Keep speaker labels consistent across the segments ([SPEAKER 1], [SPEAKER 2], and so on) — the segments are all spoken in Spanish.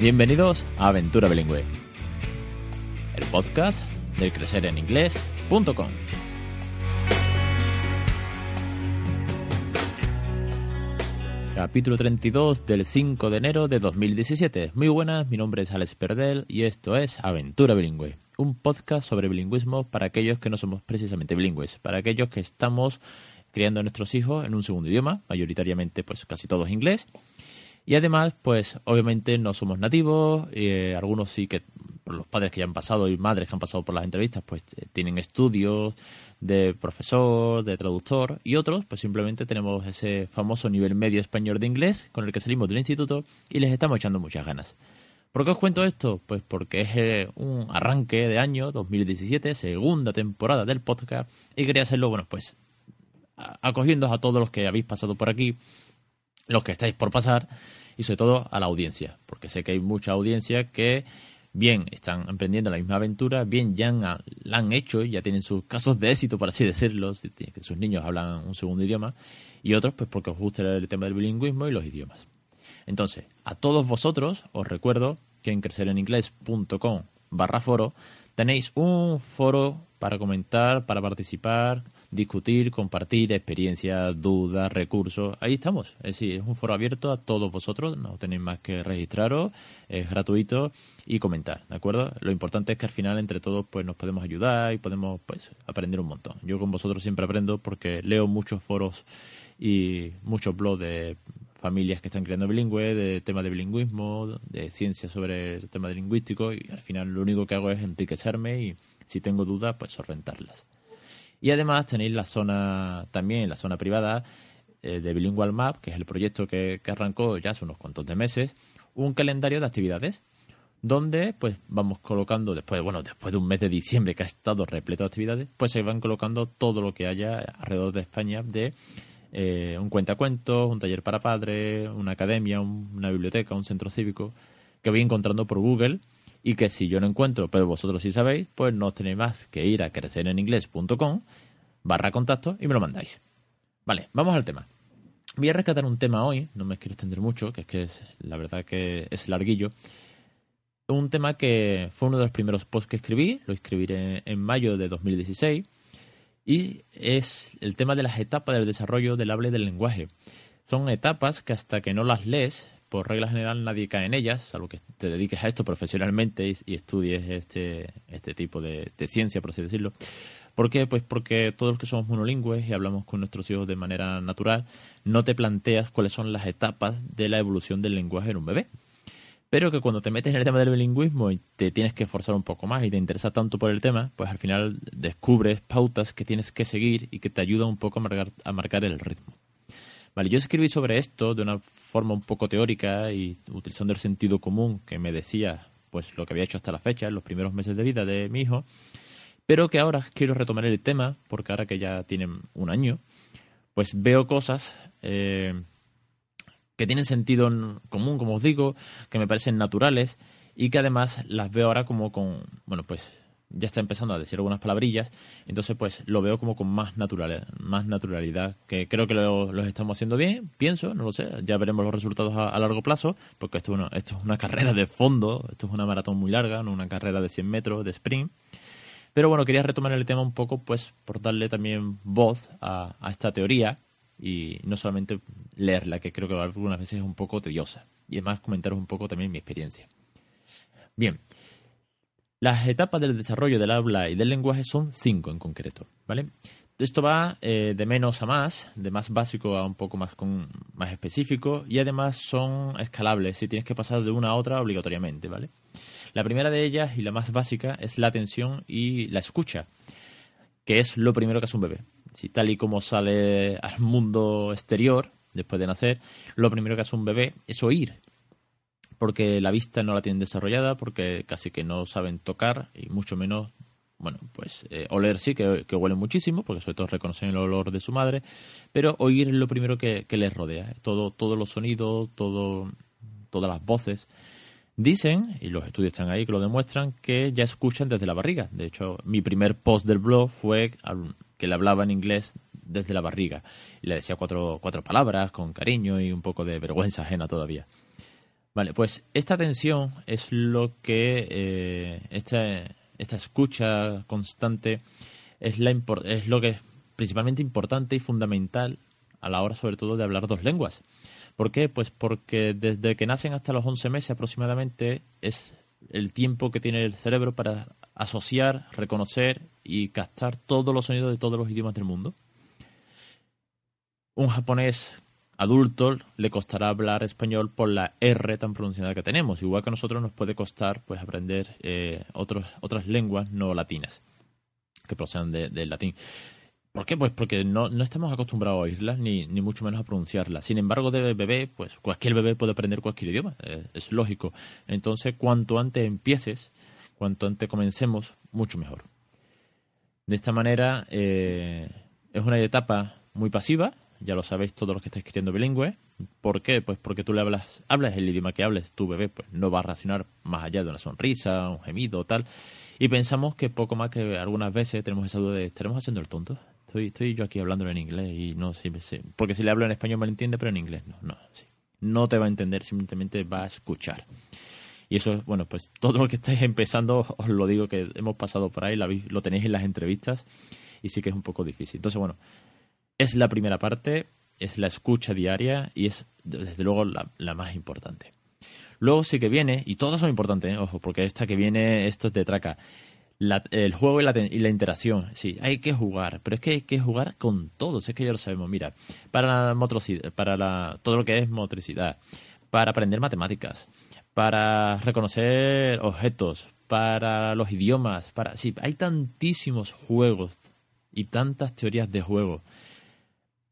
[SPEAKER 1] Bienvenidos a Aventura Bilingüe, el podcast del crecereninglés.com. Capítulo 32 del 5 de enero de 2017. Muy buenas, mi nombre es Alex Perdel y esto es Aventura Bilingüe, un podcast sobre bilingüismo para aquellos que no somos precisamente bilingües, para aquellos que estamos criando a nuestros hijos en un segundo idioma, mayoritariamente pues casi todos inglés, y además, pues obviamente no somos nativos, eh, algunos sí que los padres que ya han pasado y madres que han pasado por las entrevistas, pues eh, tienen estudios de profesor, de traductor, y otros, pues simplemente tenemos ese famoso nivel medio español de inglés con el que salimos del instituto y les estamos echando muchas ganas. ¿Por qué os cuento esto? Pues porque es eh, un arranque de año 2017, segunda temporada del podcast, y quería hacerlo, bueno, pues acogiendo a todos los que habéis pasado por aquí los que estáis por pasar y sobre todo a la audiencia, porque sé que hay mucha audiencia que bien están emprendiendo la misma aventura, bien ya la han hecho ya tienen sus casos de éxito, por así decirlo, que sus niños hablan un segundo idioma, y otros pues porque os gusta el tema del bilingüismo y los idiomas. Entonces, a todos vosotros os recuerdo que en crecereninglés.com barra foro tenéis un foro para comentar, para participar, discutir, compartir experiencias, dudas, recursos. Ahí estamos. Es decir, es un foro abierto a todos vosotros. No tenéis más que registraros, es gratuito y comentar, ¿de acuerdo? Lo importante es que al final entre todos pues nos podemos ayudar y podemos pues aprender un montón. Yo con vosotros siempre aprendo porque leo muchos foros y muchos blogs de familias que están creando bilingüe, de temas de bilingüismo, de ciencia sobre el tema de lingüístico y al final lo único que hago es enriquecerme y si tengo dudas pues solventarlas. Y además tenéis la zona, también la zona privada eh, de Bilingual Map, que es el proyecto que, arrancó ya hace unos cuantos de meses, un calendario de actividades donde pues vamos colocando después bueno después de un mes de diciembre que ha estado repleto de actividades pues se van colocando todo lo que haya alrededor de España de eh, un cuentacuentos un taller para padres una academia una biblioteca un centro cívico que voy encontrando por Google y que si yo no encuentro, pero vosotros sí sabéis, pues no tenéis más que ir a crecereninglés.com barra contacto y me lo mandáis. Vale, vamos al tema. Voy a rescatar un tema hoy, no me quiero extender mucho, que es que la verdad que es larguillo. Un tema que fue uno de los primeros posts que escribí, lo escribiré en mayo de 2016, y es el tema de las etapas del desarrollo del habla y del lenguaje. Son etapas que hasta que no las lees, por regla general nadie cae en ellas, salvo que te dediques a esto profesionalmente y, estudies este, este tipo de, ciencia, por así decirlo. ¿Por qué? Pues porque todos los que somos monolingües y hablamos con nuestros hijos de manera natural, no te planteas cuáles son las etapas de la evolución del lenguaje en un bebé. Pero que cuando te metes en el tema del bilingüismo y te tienes que esforzar un poco más y te interesa tanto por el tema, pues al final descubres pautas que tienes que seguir y que te ayudan un poco a marcar, a marcar el ritmo. Vale, yo escribí sobre esto de una forma un poco teórica y utilizando el sentido común que me decía pues lo que había hecho hasta la fecha, los primeros meses de vida de mi hijo, pero que ahora quiero retomar el tema, porque ahora que ya tienen un año, pues veo cosas eh, que tienen sentido común, como os digo, que me parecen naturales y que además las veo ahora como con, bueno, pues ya está empezando a decir algunas palabrillas, entonces pues lo veo como con más naturalidad, más naturalidad, que creo que lo, los estamos haciendo bien, pienso, no lo sé, ya veremos los resultados a, largo plazo, porque esto, esto es una carrera de fondo, esto es una maratón muy larga, no una carrera de 100 metros de sprint, pero bueno, quería retomar el tema un poco pues por darle también voz a, a esta teoría y no solamente leerla, que creo que algunas veces es un poco tediosa, y además comentaros un poco también mi experiencia. Bien, las etapas del desarrollo del habla y del lenguaje son cinco en concreto, ¿vale? Esto va eh, de menos a más, de más básico a un poco más, con, más específico y además son escalables si tienes que pasar de una a otra obligatoriamente, ¿vale? La primera de ellas y la más básica es la atención y la escucha, que es lo primero que hace un bebé. Si tal y como sale al mundo exterior después de nacer, lo primero que hace un bebé es oír porque la vista no la tienen desarrollada, porque casi que no saben tocar y mucho menos, bueno, pues eh, oler sí, que, que huelen muchísimo, porque sobre todo reconocen el olor de su madre, pero oír es lo primero que, les rodea, todo, todos los sonidos, todo, todas las voces. Dicen, y los estudios están ahí que lo demuestran, que ya escuchan desde la barriga. De hecho, mi primer post del blog fue que le hablaba en inglés desde la barriga. Y le decía cuatro, cuatro palabras con cariño y un poco de vergüenza ajena todavía. Vale, pues esta atención es lo que eh, esta, esta escucha constante es, la es lo que es principalmente importante y fundamental a la hora sobre todo de hablar dos lenguas. ¿Por qué? Pues porque desde que nacen hasta los 11 meses aproximadamente es el tiempo que tiene el cerebro para asociar, reconocer y captar todos los sonidos de todos los idiomas del mundo. Un japonés adulto le costará hablar español por la R tan pronunciada que tenemos, igual que a nosotros nos puede costar pues aprender eh, otras lenguas no latinas que procedan del latín. ¿Por qué? Pues porque no, no estamos acostumbrados a oírlas ni, ni mucho menos a pronunciarlas. Sin embargo, de bebé, pues cualquier bebé puede aprender cualquier idioma, eh, es lógico. Entonces, cuanto antes empieces, cuanto antes comencemos, mucho mejor. De esta manera, eh, es una etapa muy pasiva, ya lo sabéis todos los que estáis escribiendo bilingüe. ¿Por qué? Pues porque tú le hablas, hablas el idioma que hables, tu bebé pues no va a reaccionar más allá de una sonrisa, un gemido tal. Y pensamos que poco más que algunas veces tenemos esa duda de, ¿estaremos haciendo el tonto? Estoy, estoy yo aquí hablándolo en inglés y no sé, porque si le hablo en español me lo entiende, pero en inglés no, no, sí. No te va a entender, simplemente va a escuchar. Y eso, bueno, pues todo lo que estáis empezando, os lo digo que hemos pasado por ahí, lo tenéis en las entrevistas y sí que es un poco difícil. Entonces, bueno, es la primera parte, es la escucha diaria y es desde luego la, más importante. Luego sí que viene, y todas son importantes, ¿eh? ojo, porque esta que viene, esto es de traca el juego y la, y la, interacción. Sí, hay que jugar, pero es que hay que jugar con todos, es que ya lo sabemos. Mira, para la motricidad, para la, todo lo que es motricidad, para aprender matemáticas, para reconocer objetos, para los idiomas, para sí, hay tantísimos juegos y tantas teorías de juego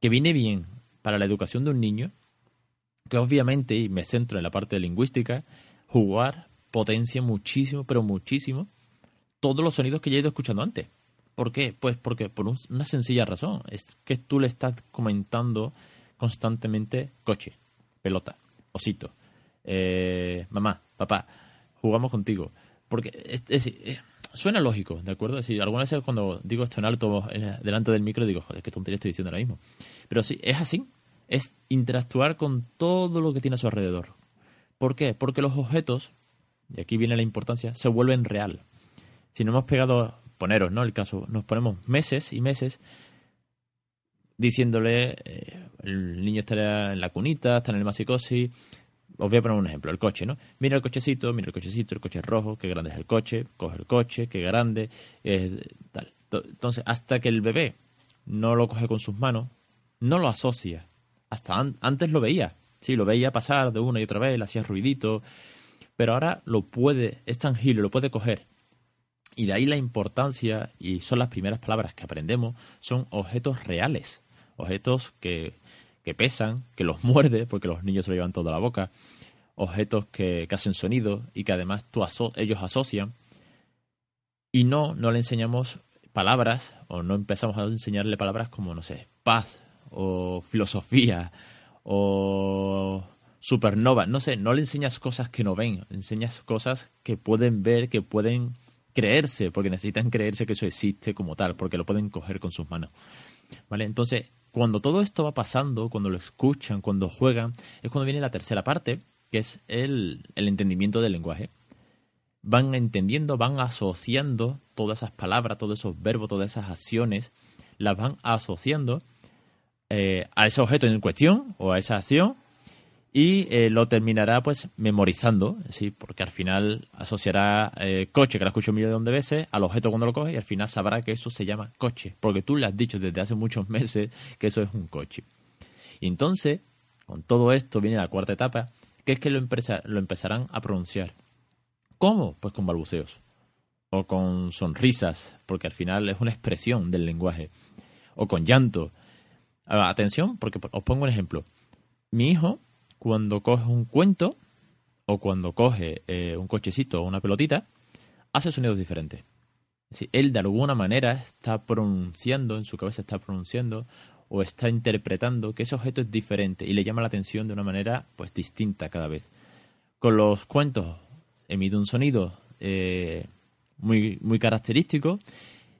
[SPEAKER 1] que viene bien para la educación de un niño, que obviamente, y me centro en la parte de lingüística, jugar potencia muchísimo, pero muchísimo todos los sonidos que ya he ido escuchando antes. ¿Por qué? Pues porque por una sencilla razón. Es que tú le estás comentando constantemente coche, pelota, osito, eh, mamá, papá, jugamos contigo. Porque suena lógico, ¿de acuerdo? Es algunas veces cuando digo esto en alto delante del micro digo, joder, qué tontería estoy diciendo ahora mismo. Pero sí, es así. Es interactuar con todo lo que tiene a su alrededor. ¿Por qué? Porque los objetos, y aquí viene la importancia, se vuelven real si no hemos pegado, poneros, ¿no? El caso, nos ponemos meses y meses diciéndole, eh, el niño está en la cunita, está en el masicosi, os voy a poner un ejemplo, el coche, ¿no? Mira el cochecito, mira el cochecito, el coche es rojo, qué grande es el coche, coge el coche, qué grande, tal. Entonces, hasta que el bebé no lo coge con sus manos, no lo asocia. Hasta antes lo veía, sí, lo veía pasar de una y otra vez, le hacía ruidito, pero ahora lo puede, es tangible, lo puede coger y de ahí la importancia, y son las primeras palabras que aprendemos, son objetos reales, objetos que, que pesan, que los muerde, porque los niños se lo llevan toda la boca, objetos que, hacen sonido y que además tú ellos asocian. Y no, no le enseñamos palabras, o no empezamos a enseñarle palabras como, no sé, paz, o filosofía, o supernova, no sé, no le enseñas cosas que no ven, enseñas cosas que pueden ver, que pueden creerse, porque necesitan creerse que eso existe como tal, porque lo pueden coger con sus manos. ¿Vale? Entonces, cuando todo esto va pasando, cuando lo escuchan, cuando juegan, es cuando viene la tercera parte, que es el, el entendimiento del lenguaje. Van entendiendo, van asociando todas esas palabras, todos esos verbos, todas esas acciones, las van asociando eh, a ese objeto en cuestión o a esa acción y eh, lo terminará pues memorizando, sí, porque al final asociará eh, coche, que lo escucho un millón de veces, al objeto cuando lo coge y al final sabrá que eso se llama coche, porque tú le has dicho desde hace muchos meses que eso es un coche. Y entonces, con todo esto viene la cuarta etapa, que es que lo, lo empezarán a pronunciar. ¿Cómo? Pues con balbuceos o con sonrisas, porque al final es una expresión del lenguaje, o con llanto. Ah, atención, porque os pongo un ejemplo. Mi hijo cuando coge un cuento o cuando coge eh, un cochecito o una pelotita, hace sonidos diferentes. él de alguna manera está pronunciando, en su cabeza está pronunciando o está interpretando que ese objeto es diferente y le llama la atención de una manera pues distinta cada vez. Con los cuentos emite un sonido eh, muy, muy característico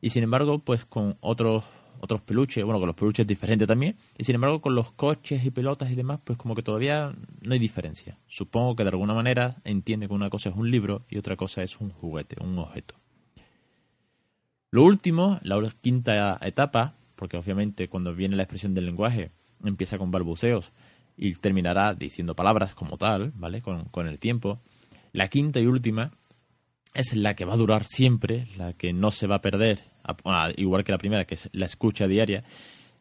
[SPEAKER 1] y sin embargo pues con otros otros peluches, bueno, con los peluches es diferente también, y sin embargo con los coches y pelotas y demás, pues como que todavía no hay diferencia. Supongo que de alguna manera entiende que una cosa es un libro y otra cosa es un juguete, un objeto. Lo último, la quinta etapa, porque obviamente cuando viene la expresión del lenguaje empieza con balbuceos y terminará diciendo palabras como tal, ¿vale? Con, con el tiempo. La quinta y última es la que va a durar siempre, la que no se va a perder, igual que la primera, que es la escucha diaria.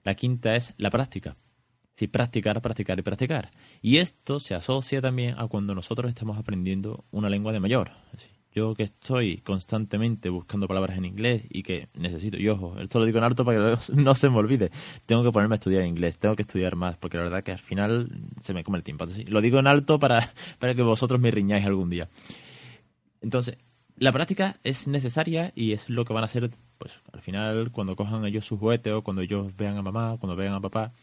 [SPEAKER 1] La quinta es la práctica. Sí, practicar, practicar y practicar. Y esto se asocia también a cuando nosotros estamos aprendiendo una lengua de mayor. Yo que estoy constantemente buscando palabras en inglés y que necesito, y ojo, esto lo digo en alto para que no se me olvide, tengo que ponerme a estudiar inglés, tengo que estudiar más, porque la verdad que al final se me come el tiempo. lo digo en alto para, para que vosotros me riñáis algún día. Entonces, la práctica es necesaria y es lo que van a hacer, pues al final, cuando cojan ellos sus juguetes o cuando ellos vean a mamá, cuando vean a papá,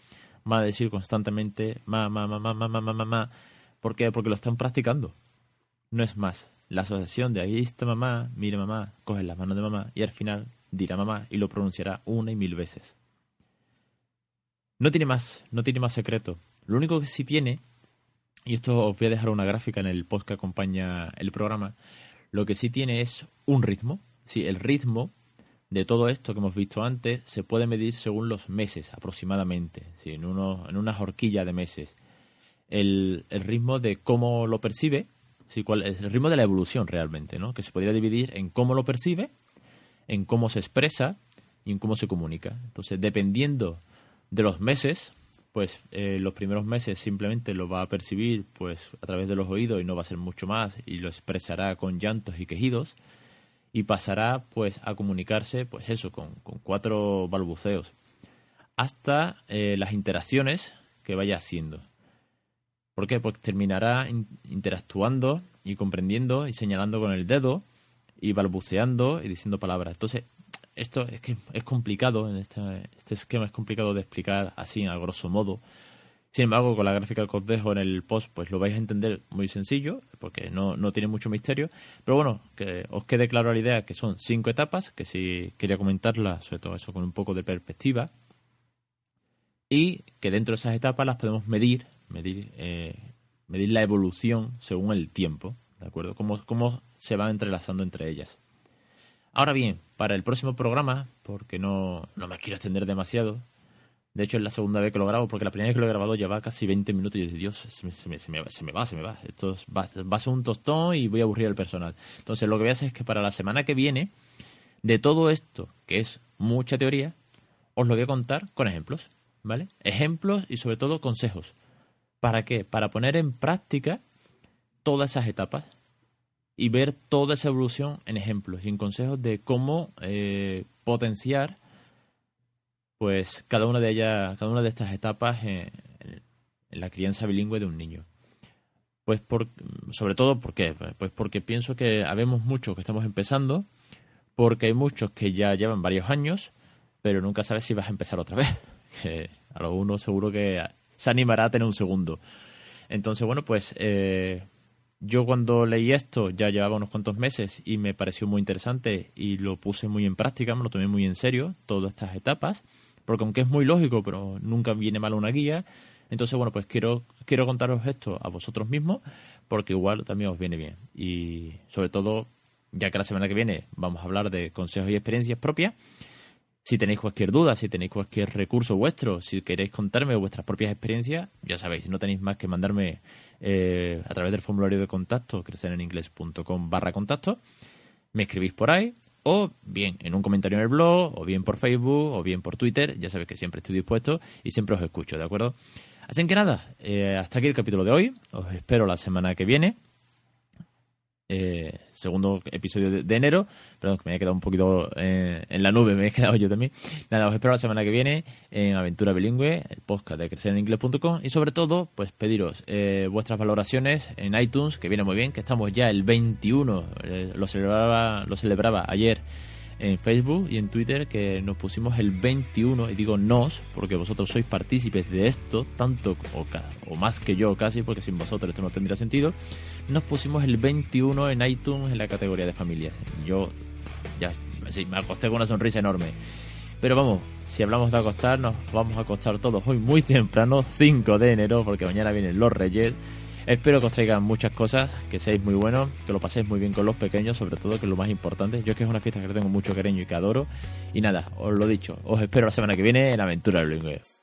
[SPEAKER 1] van a decir constantemente mamá, mamá, mamá, mamá, mamá. ¿Por qué? Porque lo están practicando. No es más. La asociación de ahí está mamá, mire mamá, coge las manos de mamá y al final dirá mamá y lo pronunciará una y mil veces. No tiene más, no tiene más secreto. Lo único que sí tiene, y esto os voy a dejar una gráfica en el post que acompaña el programa, lo que sí tiene es un ritmo. Sí, el ritmo de todo esto que hemos visto antes se puede medir según los meses aproximadamente, sí, en, uno, en una horquilla de meses. El, el, ritmo de cómo lo percibe, sí, cuál es el ritmo de la evolución realmente, ¿no? que se podría dividir en cómo lo percibe, en cómo se expresa y en cómo se comunica. Entonces, dependiendo de los meses, pues eh, los primeros meses simplemente lo va a percibir pues a través de los oídos y no va a ser mucho más y lo expresará con llantos y quejidos y pasará pues a comunicarse pues eso con, cuatro balbuceos hasta eh, las interacciones que vaya haciendo. ¿Por qué? Porque terminará interactuando y comprendiendo y señalando con el dedo y balbuceando y diciendo palabras. Entonces, esto es que es complicado, en este, este, esquema es complicado de explicar así a grosso modo. Sin embargo, con la gráfica que os dejo en el post, pues lo vais a entender muy sencillo, porque no, no tiene mucho misterio. Pero bueno, que os quede claro la idea que son cinco etapas, que si quería comentarla, sobre todo eso con un poco de perspectiva. Y que dentro de esas etapas las podemos medir, medir, eh, medir la evolución según el tiempo, ¿de acuerdo? Cómo, cómo se van entrelazando entre ellas. Ahora bien, para el próximo programa, porque no, no me quiero extender demasiado, de hecho es la segunda vez que lo grabo, porque la primera vez que lo he grabado lleva casi 20 minutos y yo Dios, se me, se me, se me, va, se me va. Esto va, va a ser un tostón y voy a aburrir al personal. Entonces lo que voy a hacer es que para la semana que viene, de todo esto, que es mucha teoría, os lo voy a contar con ejemplos, ¿vale? Ejemplos y sobre todo consejos. ¿Para qué? Para poner en práctica todas esas etapas y ver toda esa evolución en ejemplos y en consejos de cómo eh, potenciar pues cada una de ellas, cada una de estas etapas en, la crianza bilingüe de un niño. Pues por, sobre todo ¿por qué? Pues porque pienso que habemos muchos que estamos empezando, porque hay muchos que ya llevan varios años, pero nunca sabes si vas a empezar otra vez. Que a lo uno seguro que se animará a tener un segundo. Entonces, bueno, pues eh, yo cuando leí esto ya llevaba unos cuantos meses y me pareció muy interesante y lo puse muy en práctica, me lo tomé muy en serio, todas estas etapas, porque aunque es muy lógico, pero nunca viene mal una guía, entonces bueno, pues quiero, quiero contaros esto a vosotros mismos, porque igual también os viene bien. Y sobre todo, ya que la semana que viene vamos a hablar de consejos y experiencias propias, si tenéis cualquier duda, si tenéis cualquier recurso vuestro, si queréis contarme vuestras propias experiencias, ya sabéis, no tenéis más que mandarme eh, a través del formulario de contacto, crecereningles.com barra contacto, me escribís por ahí, o bien en un comentario en el blog, o bien por Facebook, o bien por Twitter, ya sabéis que siempre estoy dispuesto y siempre os escucho, ¿de acuerdo? Así que nada, eh, hasta aquí el capítulo de hoy, os espero la semana que viene eh, segundo episodio de, enero. Perdón, que me he quedado un poquito eh, en la nube, me he quedado yo también. Nada, os espero la semana que viene en Aventura Bilingüe, el podcast de crecereningles.com y sobre todo, pues pediros eh, vuestras valoraciones en iTunes, que viene muy bien, que estamos ya el 21, lo, celebraba, lo celebraba ayer en Facebook y en Twitter que nos pusimos el 21, y digo nos, porque vosotros sois partícipes de esto, tanto o, o más que yo casi, porque sin vosotros esto no tendría sentido, nos pusimos el 21 en iTunes en la categoría de familias. Yo ya me acosté con una sonrisa enorme. Pero vamos, si hablamos de acostar, nos vamos a acostar todos hoy muy temprano, 5 de enero, porque mañana vienen los Reyes. Espero que os traigan muchas cosas, que seáis muy buenos, que lo paséis muy bien con los pequeños, sobre todo, que es lo más importante. Yo es que es una fiesta que tengo mucho cariño y que adoro. Y nada, os lo dicho, os espero la semana que viene en Aventura Bilingüe.